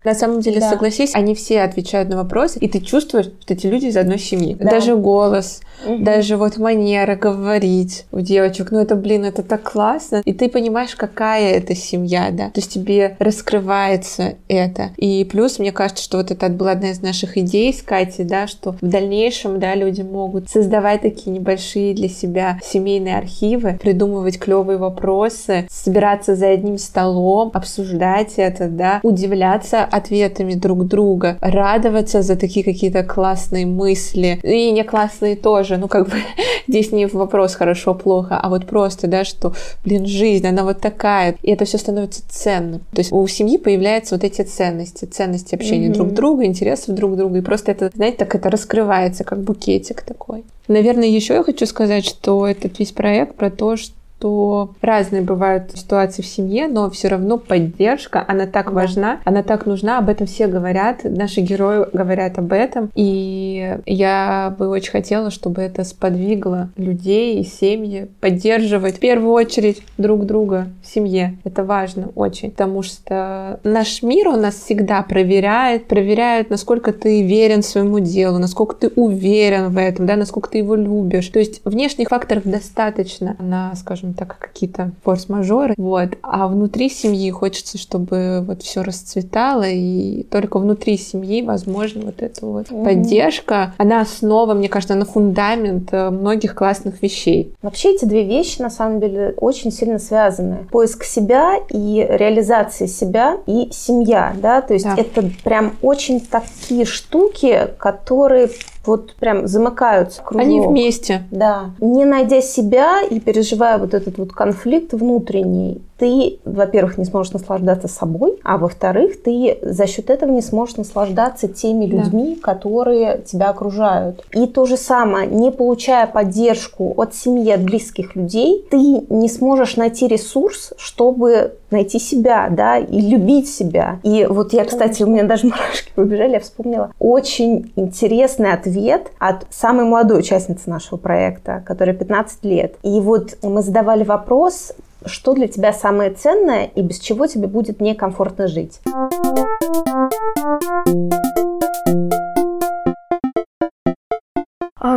На самом деле, да. согласись, они все отвечают на вопросы, и ты чувствуешь, что эти люди из одной семьи. Да. Даже голос, угу. даже вот манера говорить у девочек. Ну, это, блин, это так классно. И ты понимаешь, какая это семья, да. То есть тебе раскрывается это. И плюс, мне кажется, что вот это была одна из наших идей с Катей, да, что в дальнейшем, да, люди могут создавать такие небольшие для себя семейные архивы, придумывать клевые вопросы, собираться за одним столом, обсуждать это, да, удивляться ответами друг друга, радоваться за такие какие-то классные мысли, и не классные тоже, ну как бы здесь не вопрос хорошо-плохо, а вот просто, да, что, блин, жизнь, она вот такая, и это все становится ценным. То есть у семьи появляются вот эти ценности, ценности общения mm-hmm. друг друга, интересов друг друга, и просто это, знаете, так это раскрывается, как букетик такой. Наверное, еще я хочу сказать, что этот весь проект про то, что что разные бывают ситуации в семье, но все равно поддержка, она так важна, она так нужна, об этом все говорят, наши герои говорят об этом, и я бы очень хотела, чтобы это сподвигло людей и семьи поддерживать в первую очередь друг друга в семье. Это важно очень, потому что наш мир, он нас всегда проверяет, проверяет, насколько ты верен своему делу, насколько ты уверен в этом, да, насколько ты его любишь. То есть внешних факторов достаточно на, скажем, так, какие-то форс-мажоры. Вот. А внутри семьи хочется, чтобы вот все расцветало, и только внутри семьи, возможно, вот эта вот mm-hmm. поддержка, она основа, мне кажется, она фундамент э, многих классных вещей. Вообще эти две вещи, на самом деле, очень сильно связаны. Поиск себя и реализация себя и семья, да, то есть да. это прям очень такие штуки, которые вот прям замыкаются кругом. Они вместе. Да. Не найдя себя и переживая вот этот вот конфликт внутренний, ты, во-первых, не сможешь наслаждаться собой, а во-вторых, ты за счет этого не сможешь наслаждаться теми людьми, да. которые тебя окружают. И то же самое, не получая поддержку от семьи, от близких людей, ты не сможешь найти ресурс, чтобы найти себя, да, и любить себя. И вот я, кстати, у меня даже мурашки побежали, я вспомнила очень интересный ответ от самой молодой участницы нашего проекта, которая 15 лет. И вот мы задавали вопрос, что для тебя самое ценное и без чего тебе будет некомфортно жить.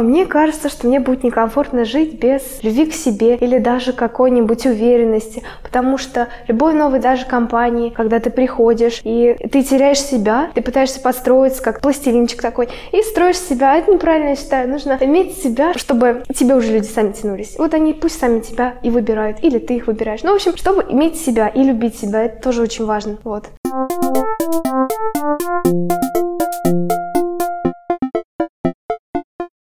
Мне кажется, что мне будет некомфортно жить без любви к себе или даже какой-нибудь уверенности, потому что любой новой даже компании, когда ты приходишь и ты теряешь себя, ты пытаешься подстроиться как пластилинчик такой и строишь себя. Это неправильно, я считаю. Нужно иметь себя, чтобы тебе уже люди сами тянулись. Вот они пусть сами тебя и выбирают, или ты их выбираешь. Ну, в общем, чтобы иметь себя и любить себя, это тоже очень важно. Вот.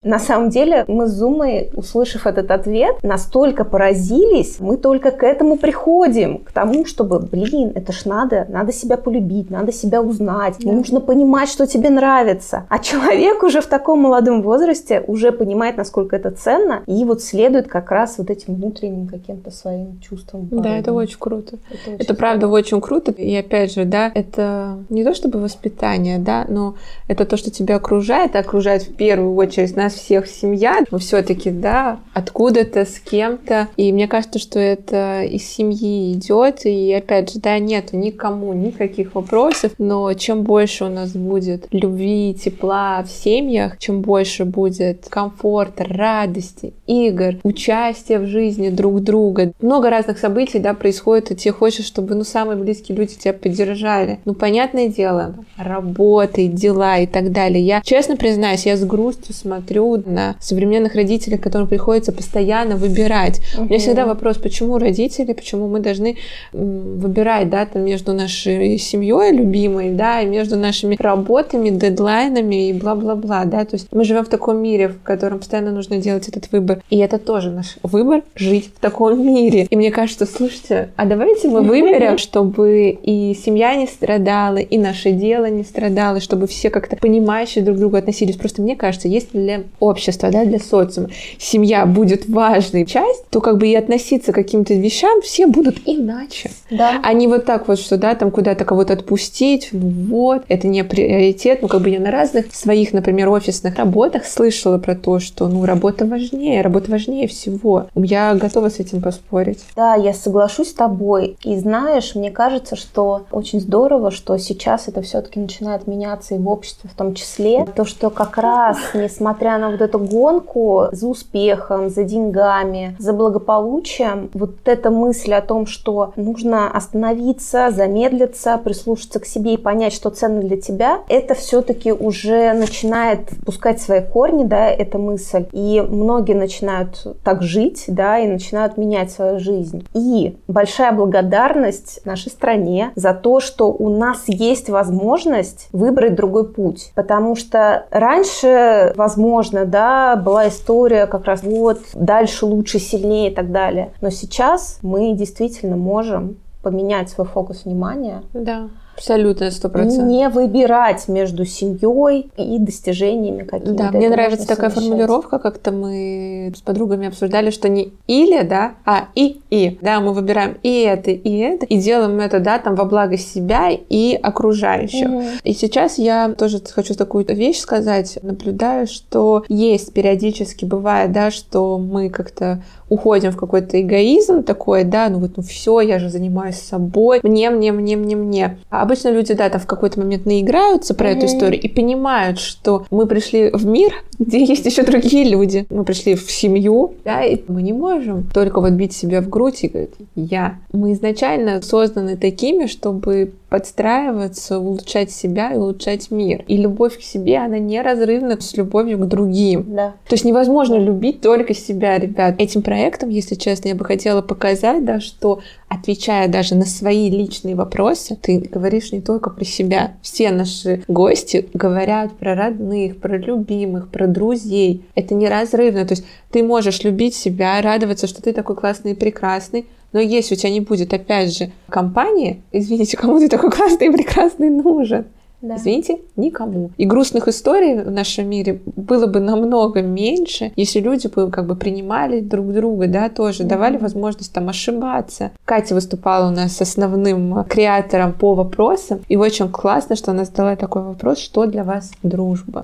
На самом деле мы с Зумой, услышав этот ответ, настолько поразились, мы только к этому приходим, к тому, чтобы, блин, это ж надо, надо себя полюбить, надо себя узнать, да. нужно понимать, что тебе нравится. А человек уже в таком молодом возрасте уже понимает, насколько это ценно, и вот следует как раз вот этим внутренним каким-то своим чувствам. Да, это очень круто. Это, очень это правда очень круто. И опять же, да, это не то чтобы воспитание, да, но это то, что тебя окружает, окружает в первую очередь нас нас всех семья, но все-таки, да, откуда-то, с кем-то. И мне кажется, что это из семьи идет. И опять же, да, нет никому никаких вопросов, но чем больше у нас будет любви, тепла в семьях, чем больше будет комфорта, радости, игр, участия в жизни друг друга. Много разных событий, да, происходит, и тебе хочешь, чтобы, ну, самые близкие люди тебя поддержали. Ну, понятное дело, работы, дела и так далее. Я, честно признаюсь, я с грустью смотрю на современных родителях, которым приходится постоянно выбирать. Угу. У меня всегда вопрос, почему родители, почему мы должны выбирать, да, там между нашей семьей любимой, да, и между нашими работами, дедлайнами и бла-бла-бла, да, то есть мы живем в таком мире, в котором постоянно нужно делать этот выбор, и это тоже наш выбор жить в таком мире. И мне кажется, слушайте, а давайте мы выберем, чтобы и семья не страдала, и наше дело не страдало, чтобы все как-то понимающе друг к другу относились. Просто мне кажется, если для общества, да, для социума семья будет важной часть, то как бы и относиться к каким-то вещам все будут иначе. Да. А не вот так вот, что, да, там куда-то кого-то отпустить, ну вот, это не приоритет. Ну, как бы я на разных своих, например, офисных работах слышала про то, что, ну, работа важнее, работа важнее всего. Я готова с этим поспорить. Да, я соглашусь с тобой. И знаешь, мне кажется, что очень здорово, что сейчас это все-таки начинает меняться и в обществе в том числе. То, что как раз, несмотря на вот эту гонку за успехом, за деньгами, за благополучием, вот эта мысль о том, что нужно остановиться, замедлиться, прислушаться к себе и понять, что ценно для тебя, это все-таки уже начинает пускать свои корни, да, эта мысль. И многие начинают так жить, да, и начинают менять свою жизнь. И большая благодарность нашей стране за то, что у нас есть возможность выбрать другой путь. Потому что раньше, возможно, да, была история как раз вот дальше, лучше, сильнее и так далее. Но сейчас мы действительно можем поменять свой фокус внимания. Да. Абсолютно, сто процентов. Не выбирать между семьей и достижениями какими-то. Да, мне нравится такая формулировка, как-то мы с подругами обсуждали, что не или, да, а и и. Да, мы выбираем и это, и это, и делаем это, да, там во благо себя и окружающих. Угу. И сейчас я тоже хочу такую вещь сказать, наблюдаю, что есть периодически бывает, да, что мы как-то уходим в какой-то эгоизм такой, да, ну вот, ну все, я же занимаюсь собой, мне, мне, мне, мне, мне. А обычно люди, да, там в какой-то момент наиграются про mm-hmm. эту историю и понимают, что мы пришли в мир, где есть еще другие люди. Мы пришли в семью, да, и мы не можем только вот бить себя в грудь и говорить «я». Мы изначально созданы такими, чтобы подстраиваться, улучшать себя и улучшать мир. И любовь к себе, она неразрывна с любовью к другим. Да. То есть невозможно любить только себя, ребят. Этим проектом, если честно, я бы хотела показать, да, что отвечая даже на свои личные вопросы, ты говоришь не только про себя. Все наши гости говорят про родных, про любимых, про друзей. Это неразрывно. То есть ты можешь любить себя, радоваться, что ты такой классный и прекрасный, но если у тебя не будет, опять же, компании, извините, кому ты такой классный и прекрасный нужен? Да. Извините, никому. И грустных историй в нашем мире было бы намного меньше, если люди бы как бы принимали друг друга, да, тоже, mm-hmm. давали возможность там ошибаться. Катя выступала у нас с основным креатором по вопросам, и очень классно, что она задала такой вопрос, что для вас дружба?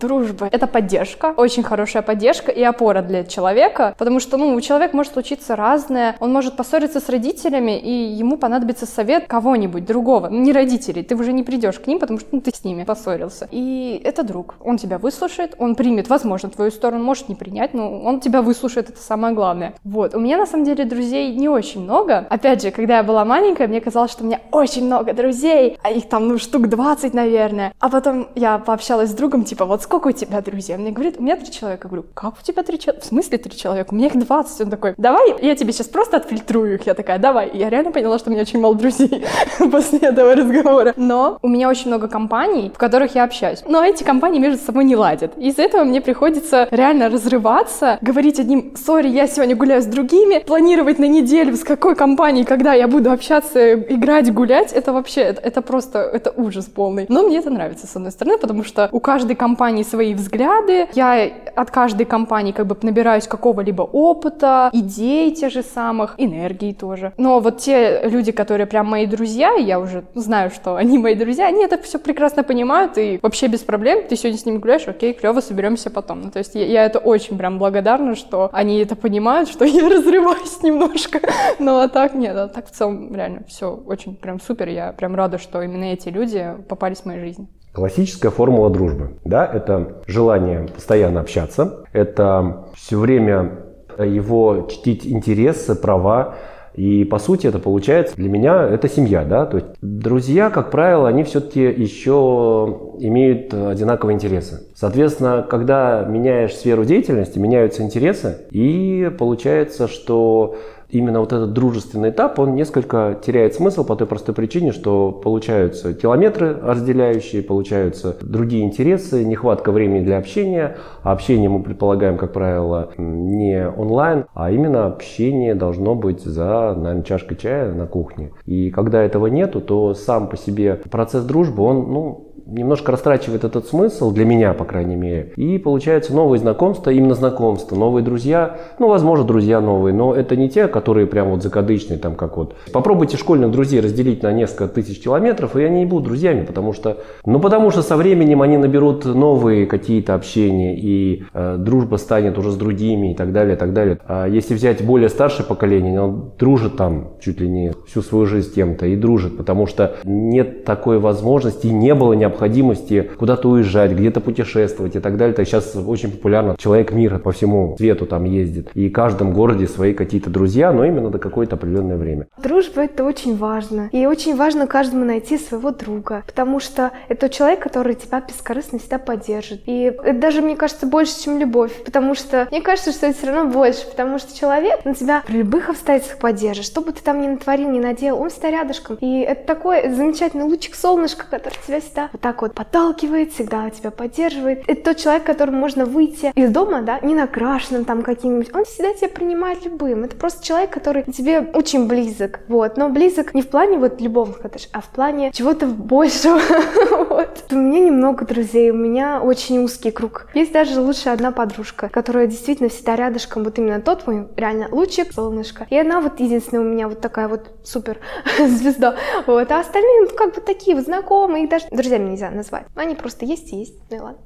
Дружба — это поддержка, очень хорошая поддержка и опора для человека, потому что, ну, у человека может случиться разное, он может поссориться с родителями, и ему понадобится совет кого-нибудь другого, ну, не родителей, ты уже не придешь к ним, потому что ну, ты с ними поссорился. И это друг, он тебя выслушает, он примет, возможно, твою сторону, может не принять, но он тебя выслушает, это самое главное. Вот, у меня на самом деле друзей не очень много. Опять же, когда я была маленькая, мне казалось, что у меня очень много друзей, а их там, ну, штук 20, наверное. А потом я пообщалась с другом, типа, вот сколько у тебя друзей? Мне говорит, у меня три человека. Я говорю, как у тебя три человека? В смысле три человека? У меня их 20. Он такой, давай, я тебе сейчас просто отфильтрую их. Я такая, давай. И я реально поняла, что у меня очень мало друзей после этого разговора. Но у меня очень много компаний, в которых я общаюсь. Но эти компании между собой не ладят. Из-за этого мне приходится реально разрываться, говорить одним, сори, я сегодня гуляю с другими, планировать на неделю, с какой компанией, когда я буду общаться, играть, гулять. Это вообще, это, это просто, это ужас полный. Но мне это нравится, с одной стороны, потому что у каждой компании компании свои взгляды, я от каждой компании как бы набираюсь какого-либо опыта, идей те же самых, энергии тоже. Но вот те люди, которые прям мои друзья, я уже знаю, что они мои друзья, они это все прекрасно понимают и вообще без проблем. Ты сегодня с ними гуляешь, окей, клево, соберемся потом. Ну, то есть я, я это очень прям благодарна, что они это понимают, что я разрываюсь немножко. Но а так нет, а так в целом реально все очень прям супер. Я прям рада, что именно эти люди попались в мою жизнь. Классическая формула дружбы. Да, это желание постоянно общаться, это все время его чтить интересы, права, И по сути это получается для меня это семья, да, то есть друзья, как правило, они все-таки еще имеют одинаковые интересы. Соответственно, когда меняешь сферу деятельности, меняются интересы, и получается, что именно вот этот дружественный этап, он несколько теряет смысл по той простой причине, что получаются километры разделяющие, получаются другие интересы, нехватка времени для общения. А общение мы предполагаем, как правило, не онлайн, а именно общение должно быть за, наверное, чашкой чая на кухне. И когда этого нету, то сам по себе процесс дружбы, он, ну, немножко растрачивает этот смысл, для меня, по крайней мере. И получается новые знакомства, именно знакомства, новые друзья, ну, возможно, друзья новые, но это не те, которые прям вот закадычные, там как вот. Попробуйте школьных друзей разделить на несколько тысяч километров, и они не будут друзьями, потому что, ну, потому что со временем они наберут новые какие-то общения, и э, дружба станет уже с другими и так далее, и так далее. А если взять более старшее поколение, он дружит там чуть ли не всю свою жизнь с кем-то и дружит, потому что нет такой возможности, не было необходимости необходимости куда-то уезжать, где-то путешествовать и так далее. Так сейчас очень популярно. Человек мира по всему свету там ездит. И в каждом городе свои какие-то друзья, но именно до какое-то определенное время. Дружба — это очень важно. И очень важно каждому найти своего друга. Потому что это человек, который тебя бескорыстно всегда поддержит. И это даже, мне кажется, больше, чем любовь. Потому что мне кажется, что это все равно больше. Потому что человек на тебя при любых обстоятельствах поддержит. Что бы ты там ни натворил, ни наделал, он всегда рядышком. И это такой замечательный лучик солнышка, который тебя всегда вот так так вот подталкивает, всегда тебя поддерживает. Это тот человек, которому можно выйти из дома, да, не накрашенным там каким-нибудь. Он всегда тебя принимает любым. Это просто человек, который тебе очень близок, вот. Но близок не в плане вот любовных отношений, а в плане чего-то большего, вот. У меня немного друзей, у меня очень узкий круг. Есть даже лучше одна подружка, которая действительно всегда рядышком, вот именно тот мой реально лучик, солнышко. И она вот единственная у меня вот такая вот супер звезда, вот. А остальные, ну, как бы такие вот знакомые, даже друзьями не нельзя назвать. Они просто есть и есть. Ну и ладно.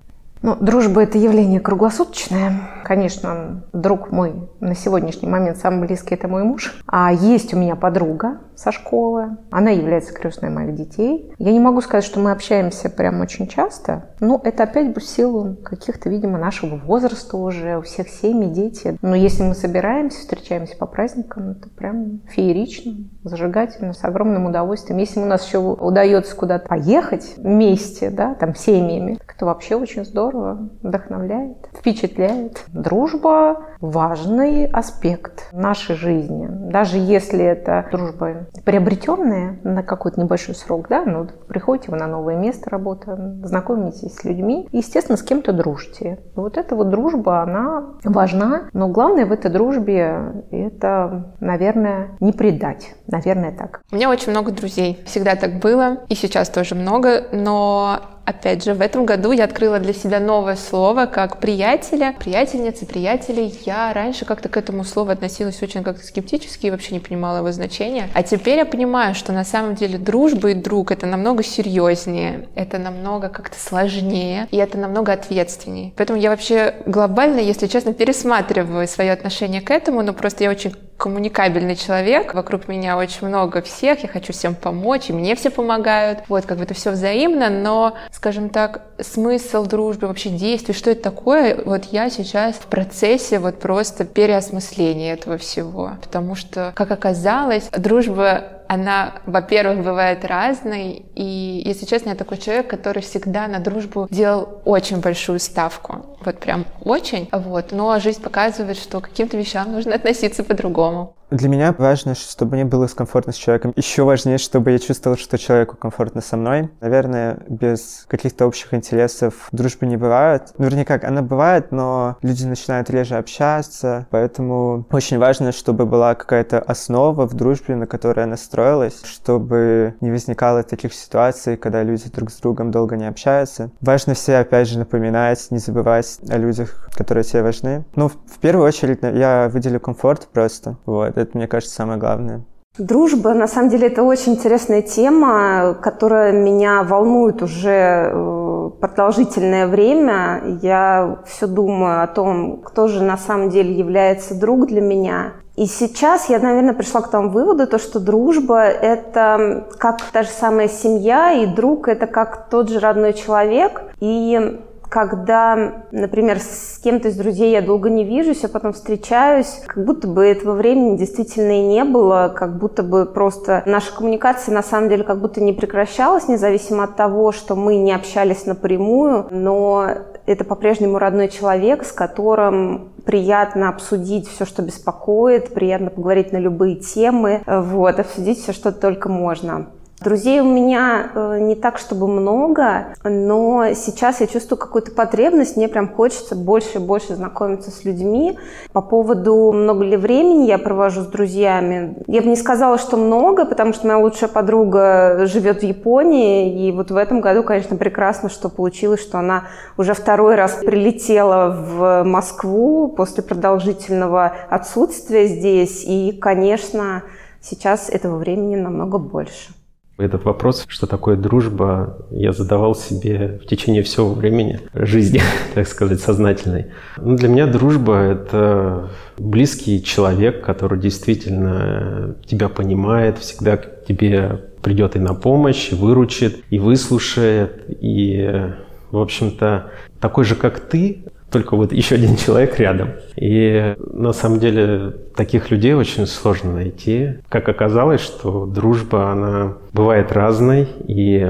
Ну, дружба – это явление круглосуточное. Конечно, друг мой на сегодняшний момент самый близкий – это мой муж. А есть у меня подруга со школы. Она является крестной моих детей. Я не могу сказать, что мы общаемся прям очень часто, но это опять бы в силу каких-то, видимо, нашего возраста уже. У всех семьи, дети. Но если мы собираемся, встречаемся по праздникам, это прям феерично, зажигательно, с огромным удовольствием. Если у нас еще удается куда-то поехать вместе, да, там, семьями, это вообще очень здорово, вдохновляет, впечатляет. Дружба – важный аспект нашей жизни. Даже если это дружба приобретенная на какой-то небольшой срок, да, ну, приходите вы на новое место работы, знакомитесь с людьми, естественно, с кем-то дружите. Вот эта вот дружба, она важна, но главное в этой дружбе – это, наверное, не предать. Наверное, так. У меня очень много друзей. Всегда так было, и сейчас тоже много, но Опять же, в этом году я открыла для себя новое слово, как приятеля, приятельницы, приятелей. Я раньше как-то к этому слову относилась очень как-то скептически и вообще не понимала его значения. А теперь я понимаю, что на самом деле дружба и друг — это намного серьезнее, это намного как-то сложнее, и это намного ответственнее. Поэтому я вообще глобально, если честно, пересматриваю свое отношение к этому, но просто я очень коммуникабельный человек, вокруг меня очень много всех, я хочу всем помочь, и мне все помогают. Вот, как бы это все взаимно, но, скажем так, смысл дружбы, вообще действий, что это такое, вот я сейчас в процессе вот просто переосмысления этого всего. Потому что, как оказалось, дружба она, во-первых, бывает разной, и, если честно, я такой человек, который всегда на дружбу делал очень большую ставку, вот прям очень, вот, но жизнь показывает, что к каким-то вещам нужно относиться по-другому. Для меня важно, чтобы мне было комфортно с человеком. Еще важнее, чтобы я чувствовал, что человеку комфортно со мной. Наверное, без каких-то общих интересов дружбы не бывает. Вернее, как, она бывает, но люди начинают реже общаться, поэтому очень важно, чтобы была какая-то основа в дружбе, на которой она строилась, чтобы не возникало таких ситуаций, когда люди друг с другом долго не общаются. Важно все, опять же, напоминать, не забывать о людях, которые тебе важны. Ну, в первую очередь, я выделю комфорт просто. Вот, это, мне кажется, самое главное. Дружба, на самом деле, это очень интересная тема, которая меня волнует уже э, продолжительное время. Я все думаю о том, кто же на самом деле является друг для меня. И сейчас я, наверное, пришла к тому выводу, то, что дружба – это как та же самая семья, и друг – это как тот же родной человек. И когда, например, с кем-то из друзей я долго не вижусь, а потом встречаюсь, как будто бы этого времени действительно и не было, как будто бы просто наша коммуникация на самом деле как будто не прекращалась, независимо от того, что мы не общались напрямую, но это по-прежнему родной человек, с которым приятно обсудить все, что беспокоит, приятно поговорить на любые темы, вот, обсудить все, что только можно. Друзей у меня э, не так, чтобы много, но сейчас я чувствую какую-то потребность, мне прям хочется больше и больше знакомиться с людьми. По поводу много ли времени я провожу с друзьями, я бы не сказала, что много, потому что моя лучшая подруга живет в Японии, и вот в этом году, конечно, прекрасно, что получилось, что она уже второй раз прилетела в Москву после продолжительного отсутствия здесь, и, конечно, сейчас этого времени намного больше. Этот вопрос, что такое дружба, я задавал себе в течение всего времени жизни, так сказать, сознательной. Ну, для меня дружба — это близкий человек, который действительно тебя понимает, всегда к тебе придет и на помощь, и выручит, и выслушает, и, в общем-то, такой же, как ты, только вот еще один человек рядом. И на самом деле таких людей очень сложно найти. Как оказалось, что дружба, она бывает разной, и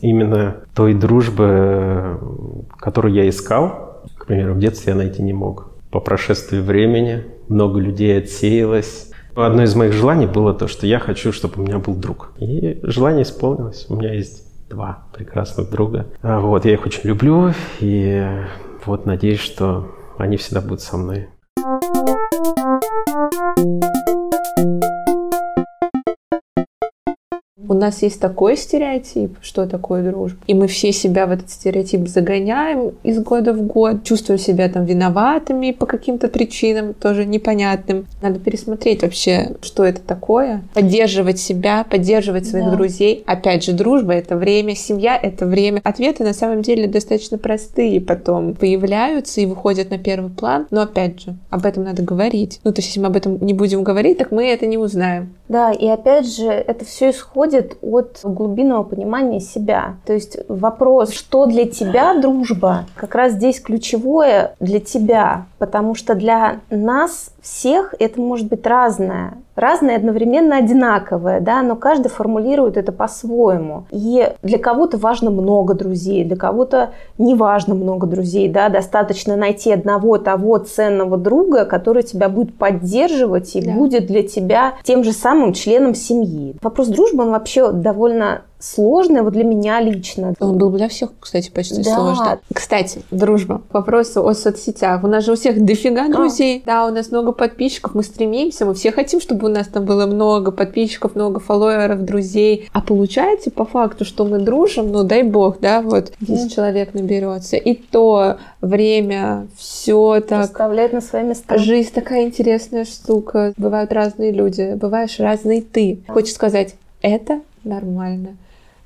именно той дружбы, которую я искал, к примеру, в детстве я найти не мог. По прошествии времени много людей отсеялось, Одно из моих желаний было то, что я хочу, чтобы у меня был друг. И желание исполнилось. У меня есть два прекрасных друга. А вот, я их очень люблю, и вот надеюсь, что они всегда будут со мной. У нас есть такой стереотип, что такое дружба. И мы все себя в этот стереотип загоняем из года в год, чувствуем себя там виноватыми по каким-то причинам, тоже непонятным. Надо пересмотреть вообще, что это такое. Поддерживать себя, поддерживать своих да. друзей. Опять же, дружба — это время, семья — это время. Ответы на самом деле достаточно простые потом появляются и выходят на первый план. Но опять же, об этом надо говорить. Ну, то есть, если мы об этом не будем говорить, так мы это не узнаем. Да, и опять же, это все исходит от глубинного понимания себя. То есть вопрос, что для тебя дружба, как раз здесь ключевое для тебя, потому что для нас всех это может быть разное. Разное одновременно одинаковое, да, но каждый формулирует это по-своему. И для кого-то важно много друзей, для кого-то не важно много друзей, да, достаточно найти одного того ценного друга, который тебя будет поддерживать и да. будет для тебя тем же самым членом семьи. Вопрос дружбы, он вообще довольно сложное вот для меня лично. Он был для всех, кстати, почти да. сложно. Кстати, дружба. К вопросу о соцсетях. У нас же у всех дофига друзей. А. Да, у нас много подписчиков. Мы стремимся, мы все хотим, чтобы у нас там было много подписчиков, много фолловеров, друзей. А получается по факту, что мы дружим, ну дай бог, да, вот 10 mm. человек наберется. И то время, все так. Расставляет на свои места. Жизнь такая интересная штука. Бывают разные люди, бываешь разный ты. Хочешь сказать, это нормально.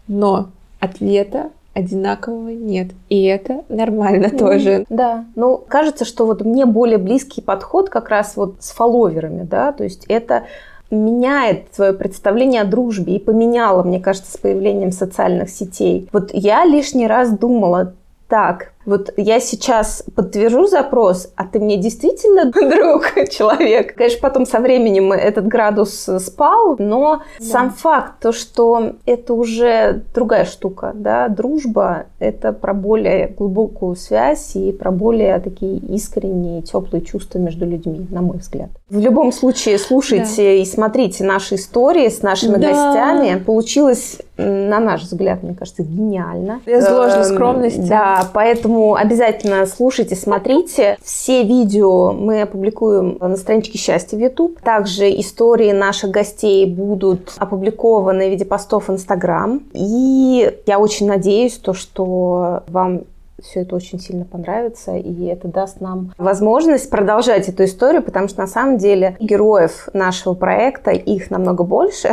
Но ответа одинакового нет. И это нормально mm, тоже. Да. Ну, кажется, что вот мне более близкий подход как раз вот с фолловерами, да, то есть это меняет свое представление о дружбе и поменяло, мне кажется, с появлением социальных сетей. Вот я лишний раз думала, так, вот я сейчас подтвержу запрос, а ты мне действительно друг, человек. Конечно, потом со временем этот градус спал, но да. сам факт, то, что это уже другая штука, да, дружба, это про более глубокую связь и про более такие искренние, теплые чувства между людьми, на мой взгляд. В любом случае, слушайте да. и смотрите наши истории с нашими да. гостями. Получилось, на наш взгляд, мне кажется, гениально. Без ложной эм, скромности. Да, поэтому Поэтому обязательно слушайте, смотрите. Все видео мы опубликуем на страничке Счастья в YouTube. Также истории наших гостей будут опубликованы в виде постов в Instagram. И я очень надеюсь, то, что вам все это очень сильно понравится, и это даст нам возможность продолжать эту историю, потому что на самом деле героев нашего проекта, их намного больше.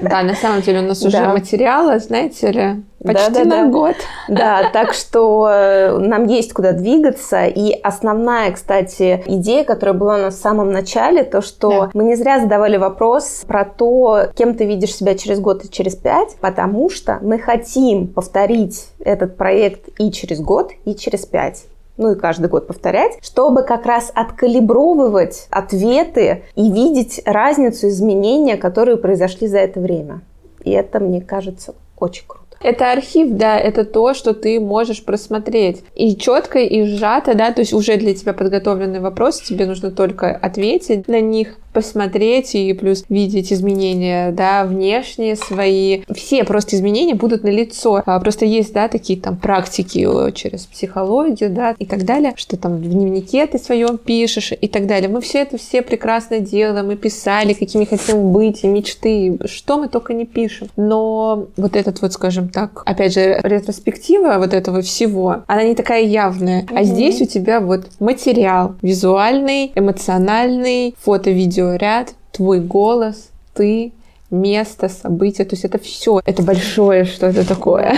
Да, на самом деле у нас уже да. материала, знаете ли, Почти Да, да, на да. год. Да, так что э, нам есть куда двигаться. И основная, кстати, идея, которая была у нас в самом начале, то, что Да. мы не зря задавали вопрос про то, кем ты видишь себя через год и через пять, потому что мы хотим повторить этот проект и через год, и через пять ну и каждый год повторять, чтобы как раз откалибровывать ответы и видеть разницу изменения, которые произошли за это время. И это, мне кажется, очень круто. Это архив, да, это то, что ты можешь просмотреть. И четко, и сжато, да, то есть уже для тебя подготовленный вопрос, тебе нужно только ответить на них, посмотреть и плюс видеть изменения, да, внешние свои. Все просто изменения будут на лицо. Просто есть, да, такие там практики э, через психологию, да, и так далее, что там в дневнике ты своем пишешь и так далее. Мы все это все прекрасно делаем, мы писали, какими хотим быть, и мечты, что мы только не пишем. Но вот этот вот, скажем так, опять же, ретроспектива вот этого всего, она не такая явная. А здесь у тебя вот материал визуальный, эмоциональный, фото-видео ряд, твой голос, ты, место, события, то есть это все, это большое что-то такое.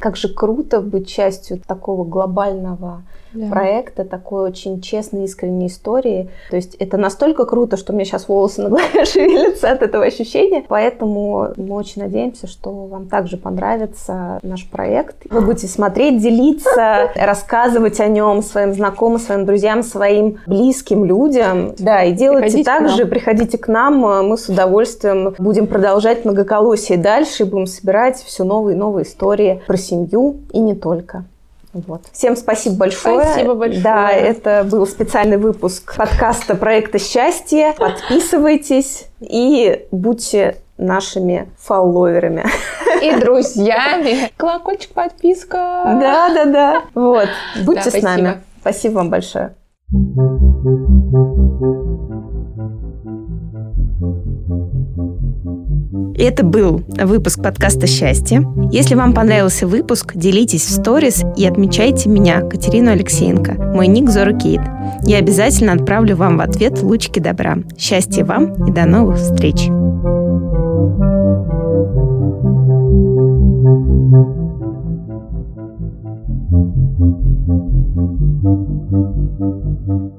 Как же круто быть частью такого глобального проекта, такой очень честной, искренней истории. То есть это настолько круто, что у меня сейчас волосы на голове шевелятся от этого ощущения. Поэтому мы очень надеемся, что вам также понравится наш проект. Вы будете смотреть, делиться, рассказывать о нем своим знакомым, своим друзьям, своим близким людям. Да, и делайте Приходите так же, приходите к нам, мы с удовольствием будем продолжать многоколосие дальше и будем собирать все новые и новые истории про семью и не только. Вот. Всем спасибо большое. Спасибо большое. Да, это был специальный выпуск подкаста проекта «Счастье». Подписывайтесь и будьте нашими фолловерами. И друзьями. Колокольчик, подписка. Да, да, да. Вот. Будьте Да, с нами. спасибо. Спасибо вам большое. Это был выпуск подкаста «Счастье». Если вам понравился выпуск, делитесь в сторис и отмечайте меня, Катерину Алексеенко. Мой ник Зора Кейт. Я обязательно отправлю вам в ответ лучики добра. Счастья вам и до новых встреч!